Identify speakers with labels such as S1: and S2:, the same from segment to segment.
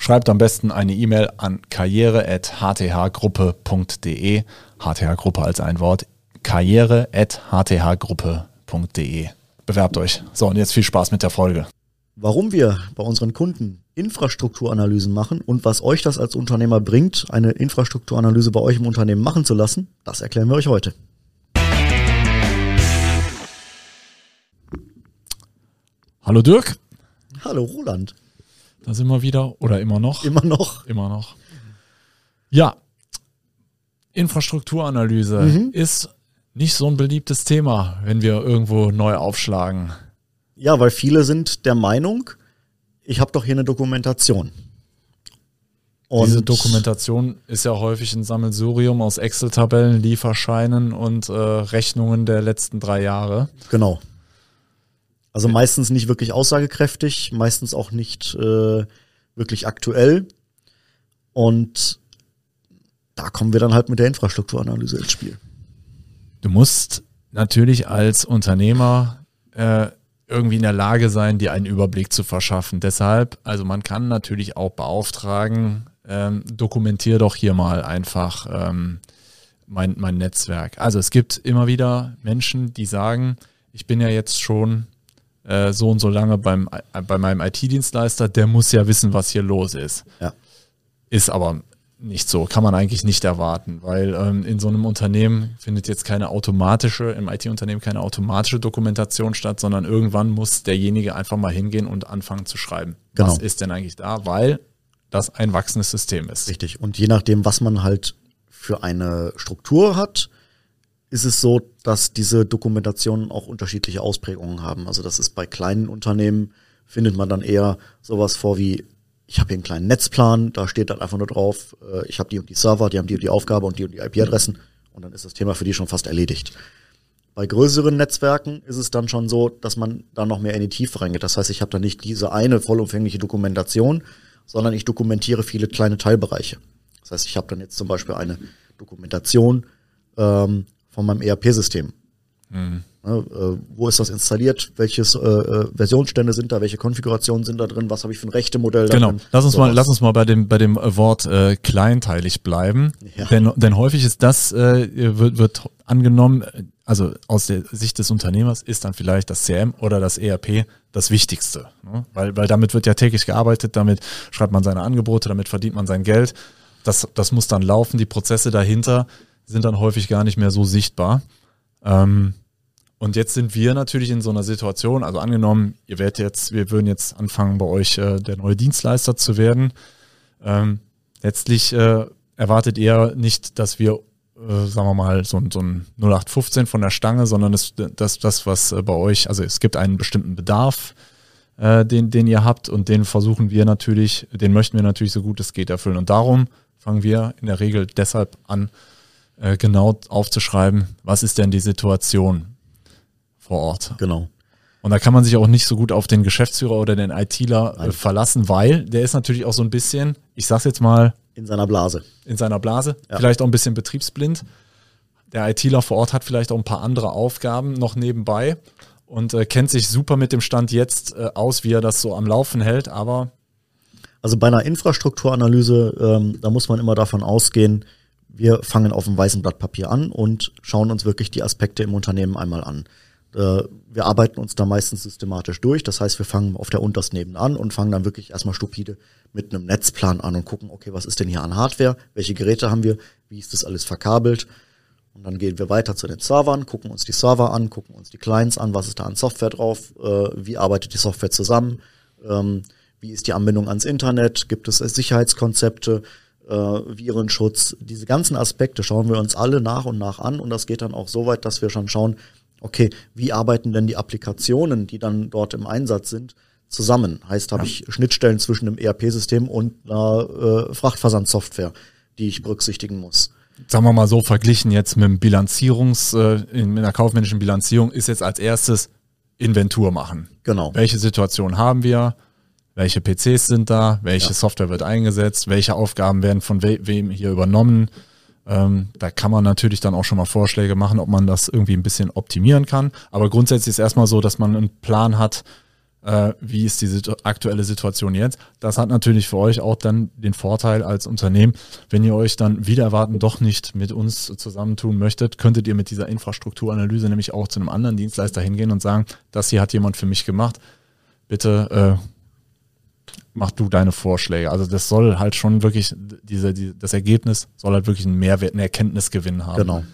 S1: Schreibt am besten eine E-Mail an karriere.hthgruppe.de. HTH-Gruppe als ein Wort. karriere.hthgruppe.de. Bewerbt euch. So, und jetzt viel Spaß mit der Folge.
S2: Warum wir bei unseren Kunden Infrastrukturanalysen machen und was euch das als Unternehmer bringt, eine Infrastrukturanalyse bei euch im Unternehmen machen zu lassen, das erklären wir euch heute.
S1: Hallo Dirk.
S2: Hallo Roland.
S1: Da sind wir wieder oder immer noch?
S2: Immer noch.
S1: Immer noch. Ja, Infrastrukturanalyse mhm. ist nicht so ein beliebtes Thema, wenn wir irgendwo neu aufschlagen.
S2: Ja, weil viele sind der Meinung, ich habe doch hier eine Dokumentation.
S1: Und Diese Dokumentation ist ja häufig ein Sammelsurium aus Excel-Tabellen, Lieferscheinen und äh, Rechnungen der letzten drei Jahre.
S2: Genau. Also meistens nicht wirklich aussagekräftig, meistens auch nicht äh, wirklich aktuell. Und da kommen wir dann halt mit der Infrastrukturanalyse ins Spiel.
S1: Du musst natürlich als Unternehmer äh, irgendwie in der Lage sein, dir einen Überblick zu verschaffen. Deshalb, also man kann natürlich auch beauftragen, ähm, dokumentier doch hier mal einfach ähm, mein, mein Netzwerk. Also es gibt immer wieder Menschen, die sagen, ich bin ja jetzt schon äh, so und so lange beim, äh, bei meinem IT-Dienstleister, der muss ja wissen, was hier los ist.
S2: Ja.
S1: Ist aber nicht so, kann man eigentlich nicht erwarten, weil ähm, in so einem Unternehmen findet jetzt keine automatische, im IT-Unternehmen keine automatische Dokumentation statt, sondern irgendwann muss derjenige einfach mal hingehen und anfangen zu schreiben. Genau. Was ist denn eigentlich da? Weil das ein wachsendes System ist.
S2: Richtig. Und je nachdem, was man halt für eine Struktur hat, ist es so, dass diese Dokumentationen auch unterschiedliche Ausprägungen haben. Also das ist bei kleinen Unternehmen, findet man dann eher sowas vor wie, ich habe hier einen kleinen Netzplan, da steht dann einfach nur drauf, äh, ich habe die und die Server, die haben die und die Aufgabe und die und die IP-Adressen und dann ist das Thema für die schon fast erledigt. Bei größeren Netzwerken ist es dann schon so, dass man da noch mehr in die Tiefe reingeht. Das heißt, ich habe da nicht diese eine vollumfängliche Dokumentation, sondern ich dokumentiere viele kleine Teilbereiche. Das heißt, ich habe dann jetzt zum Beispiel eine Dokumentation ähm, von meinem ERP-System. Mhm. Ne, äh, wo ist das installiert? Welche äh, äh, Versionsstände sind da? Welche Konfigurationen sind da drin? Was habe ich für ein Rechtemodell
S1: Genau. Drin? Lass uns so mal, lass uns mal bei dem bei dem Wort äh, kleinteilig bleiben, ja. denn denn häufig ist das äh, wird, wird angenommen, also aus der Sicht des Unternehmers ist dann vielleicht das CM oder das ERP das Wichtigste, ne? weil weil damit wird ja täglich gearbeitet, damit schreibt man seine Angebote, damit verdient man sein Geld. Das das muss dann laufen. Die Prozesse dahinter sind dann häufig gar nicht mehr so sichtbar. Ähm, und jetzt sind wir natürlich in so einer Situation, also angenommen, ihr werdet jetzt, wir würden jetzt anfangen, bei euch äh, der neue Dienstleister zu werden. Ähm, letztlich äh, erwartet ihr nicht, dass wir, äh, sagen wir mal, so, so ein 0815 von der Stange, sondern das, das, das was äh, bei euch, also es gibt einen bestimmten Bedarf, äh, den, den ihr habt und den versuchen wir natürlich, den möchten wir natürlich so gut es geht erfüllen. Und darum fangen wir in der Regel deshalb an, äh, genau aufzuschreiben, was ist denn die Situation vor Ort.
S2: Genau.
S1: Und da kann man sich auch nicht so gut auf den Geschäftsführer oder den ITler äh, verlassen, weil der ist natürlich auch so ein bisschen, ich sag's jetzt mal.
S2: In seiner Blase.
S1: In seiner Blase. Ja. Vielleicht auch ein bisschen betriebsblind. Der ITler vor Ort hat vielleicht auch ein paar andere Aufgaben noch nebenbei und äh, kennt sich super mit dem Stand jetzt äh, aus, wie er das so am Laufen hält, aber.
S2: Also bei einer Infrastrukturanalyse, ähm, da muss man immer davon ausgehen, wir fangen auf dem weißen Blatt Papier an und schauen uns wirklich die Aspekte im Unternehmen einmal an. Äh, wir arbeiten uns da meistens systematisch durch. Das heißt, wir fangen auf der untersten Ebene an und fangen dann wirklich erstmal stupide mit einem Netzplan an und gucken, okay, was ist denn hier an Hardware? Welche Geräte haben wir? Wie ist das alles verkabelt? Und dann gehen wir weiter zu den Servern, gucken uns die Server an, gucken uns die Clients an, was ist da an Software drauf, äh, wie arbeitet die Software zusammen, ähm, wie ist die Anbindung ans Internet, gibt es Sicherheitskonzepte, äh, Virenschutz, diese ganzen Aspekte schauen wir uns alle nach und nach an und das geht dann auch so weit, dass wir schon schauen, okay, wie arbeiten denn die Applikationen, die dann dort im Einsatz sind, zusammen? Heißt, habe ja. ich Schnittstellen zwischen einem ERP-System und einer äh, Frachtversandsoftware, die ich berücksichtigen muss.
S1: Sagen wir mal so, verglichen jetzt mit dem Bilanzierungs, äh, in einer kaufmännischen Bilanzierung ist jetzt als erstes Inventur machen.
S2: Genau.
S1: Welche Situation haben wir? Welche PCs sind da? Welche ja. Software wird eingesetzt? Welche Aufgaben werden von we wem hier übernommen? Ähm, da kann man natürlich dann auch schon mal Vorschläge machen, ob man das irgendwie ein bisschen optimieren kann. Aber grundsätzlich ist erstmal so, dass man einen Plan hat, äh, wie ist die situ aktuelle Situation jetzt. Das hat natürlich für euch auch dann den Vorteil als Unternehmen, wenn ihr euch dann wieder erwarten doch nicht mit uns zusammentun möchtet, könntet ihr mit dieser Infrastrukturanalyse nämlich auch zu einem anderen Dienstleister hingehen und sagen, das hier hat jemand für mich gemacht. Bitte äh, mach du deine Vorschläge. Also das soll halt schon wirklich, diese, die, das Ergebnis soll halt wirklich einen Mehrwert, einen Erkenntnisgewinn haben.
S2: Genau.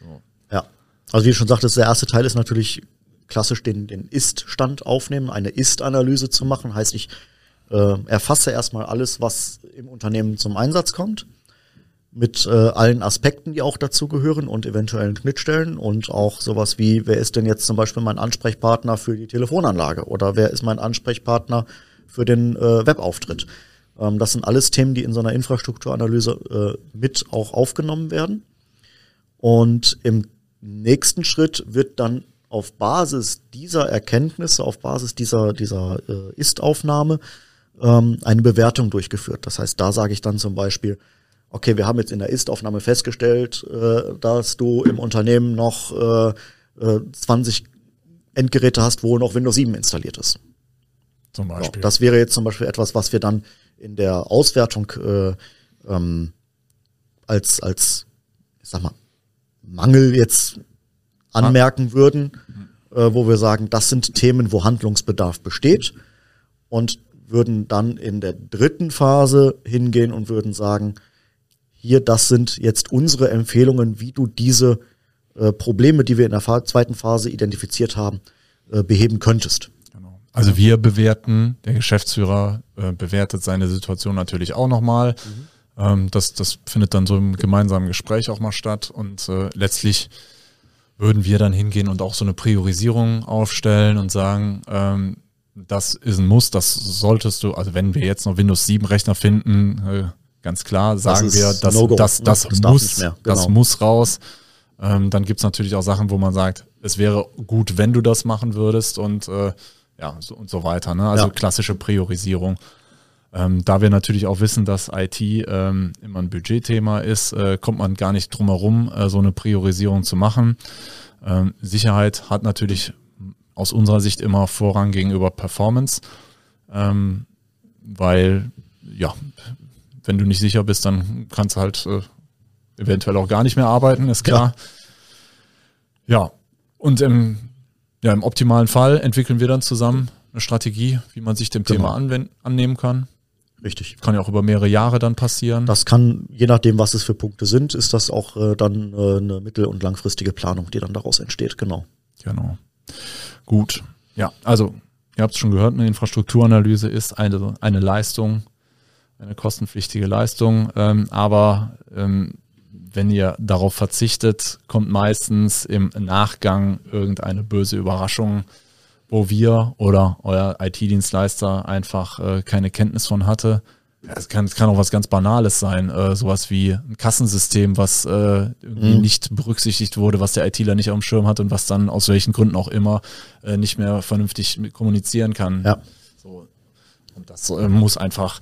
S2: So. Ja. Also wie du schon sagtest, der erste Teil ist natürlich klassisch den, den Ist-Stand aufnehmen, eine Ist-Analyse zu machen. Heißt, ich äh, erfasse erstmal alles, was im Unternehmen zum Einsatz kommt, mit äh, allen Aspekten, die auch dazu gehören und eventuellen Schnittstellen und auch sowas wie, wer ist denn jetzt zum Beispiel mein Ansprechpartner für die Telefonanlage oder wer ist mein Ansprechpartner für den äh, Webauftritt. Ähm, das sind alles Themen, die in so einer Infrastrukturanalyse äh, mit auch aufgenommen werden. Und im nächsten Schritt wird dann auf Basis dieser Erkenntnisse, auf Basis dieser, dieser äh, Ist-Aufnahme ähm, eine Bewertung durchgeführt. Das heißt, da sage ich dann zum Beispiel, okay, wir haben jetzt in der Ist-Aufnahme festgestellt, äh, dass du im Unternehmen noch äh, äh, 20 Endgeräte hast, wo noch Windows 7 installiert ist. Zum Beispiel. Ja, das wäre jetzt zum Beispiel etwas, was wir dann in der Auswertung äh, ähm, als, als, ich sag mal, Mangel jetzt anmerken ah. würden, äh, wo wir sagen, das sind Themen, wo Handlungsbedarf besteht und würden dann in der dritten Phase hingehen und würden sagen, hier, das sind jetzt unsere Empfehlungen, wie du diese äh, Probleme, die wir in der zweiten Phase identifiziert haben, äh, beheben könntest.
S1: Also wir bewerten, der Geschäftsführer äh, bewertet seine Situation natürlich auch nochmal. Mhm. Ähm, das, das findet dann so im gemeinsamen Gespräch auch mal statt und äh, letztlich würden wir dann hingehen und auch so eine Priorisierung aufstellen und sagen, ähm, das ist ein Muss, das solltest du, also wenn wir jetzt noch Windows 7 Rechner finden, äh, ganz klar, sagen das wir, dass, no das, das, das, das, muss, genau. das muss raus. Ähm, dann gibt's natürlich auch Sachen, wo man sagt, es wäre gut, wenn du das machen würdest und äh, ja, so, und so weiter. Ne? Also ja. klassische Priorisierung. Ähm, da wir natürlich auch wissen, dass IT ähm, immer ein Budgetthema ist, äh, kommt man gar nicht drum herum, äh, so eine Priorisierung zu machen. Ähm, Sicherheit hat natürlich aus unserer Sicht immer Vorrang gegenüber Performance, ähm, weil ja, wenn du nicht sicher bist, dann kannst du halt äh, eventuell auch gar nicht mehr arbeiten, ist klar. Ja, ja. und im ja, im optimalen Fall entwickeln wir dann zusammen eine Strategie, wie man sich dem genau. Thema annehmen kann.
S2: Richtig.
S1: Kann ja auch über mehrere Jahre dann passieren.
S2: Das kann, je nachdem, was es für Punkte sind, ist das auch äh, dann äh, eine mittel- und langfristige Planung, die dann daraus entsteht. Genau.
S1: Genau. Gut. Ja, also, ihr habt es schon gehört, eine Infrastrukturanalyse ist eine, eine Leistung, eine kostenpflichtige Leistung, ähm, aber ähm, wenn ihr darauf verzichtet, kommt meistens im Nachgang irgendeine böse Überraschung, wo wir oder euer IT-Dienstleister einfach äh, keine Kenntnis von hatte. Es kann, kann auch was ganz Banales sein, äh, sowas wie ein Kassensystem, was äh, irgendwie mhm. nicht berücksichtigt wurde, was der ITler nicht auf dem Schirm hat und was dann aus welchen Gründen auch immer äh, nicht mehr vernünftig kommunizieren kann.
S2: Ja.
S1: So. Und das äh, muss einfach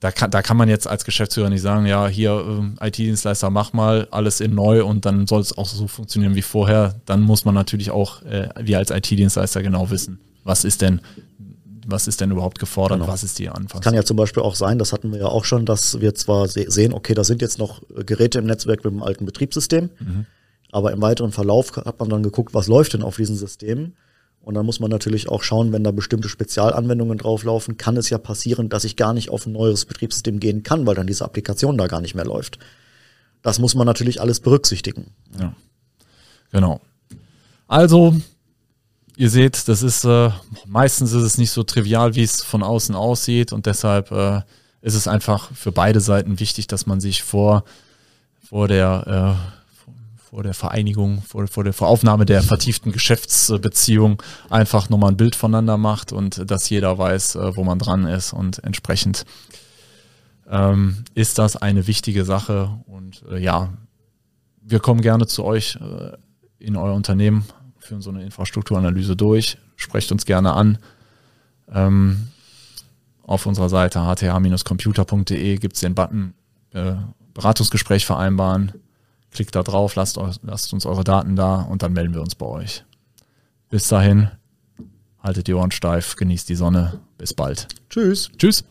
S1: da kann, da kann man jetzt als Geschäftsführer nicht sagen, ja, hier äh, IT-Dienstleister, mach mal alles in neu und dann soll es auch so funktionieren wie vorher. Dann muss man natürlich auch, äh, wir als IT-Dienstleister genau wissen, was ist denn, was ist denn überhaupt gefordert, genau. was ist die Anfangs.
S2: Kann ja zum Beispiel auch sein, das hatten wir ja auch schon, dass wir zwar sehen, okay, da sind jetzt noch Geräte im Netzwerk mit dem alten Betriebssystem, mhm. aber im weiteren Verlauf hat man dann geguckt, was läuft denn auf diesen Systemen und dann muss man natürlich auch schauen, wenn da bestimmte Spezialanwendungen drauflaufen, kann es ja passieren, dass ich gar nicht auf ein neues Betriebssystem gehen kann, weil dann diese Applikation da gar nicht mehr läuft. Das muss man natürlich alles berücksichtigen.
S1: Ja. Genau. Also, ihr seht, das ist äh, meistens ist es nicht so trivial, wie es von außen aussieht und deshalb äh, ist es einfach für beide Seiten wichtig, dass man sich vor vor der äh, vor der Vereinigung, vor, vor der Voraufnahme der vertieften Geschäftsbeziehung einfach nochmal ein Bild voneinander macht und dass jeder weiß, äh, wo man dran ist und entsprechend ähm, ist das eine wichtige Sache. Und äh, ja, wir kommen gerne zu euch äh, in euer Unternehmen, führen so eine Infrastrukturanalyse durch, sprecht uns gerne an. Ähm, auf unserer Seite hth-computer.de gibt es den Button äh, Beratungsgespräch vereinbaren. Klickt da drauf, lasst, lasst uns eure Daten da und dann melden wir uns bei euch. Bis dahin, haltet die Ohren steif, genießt die Sonne. Bis bald.
S2: Tschüss.
S1: Tschüss.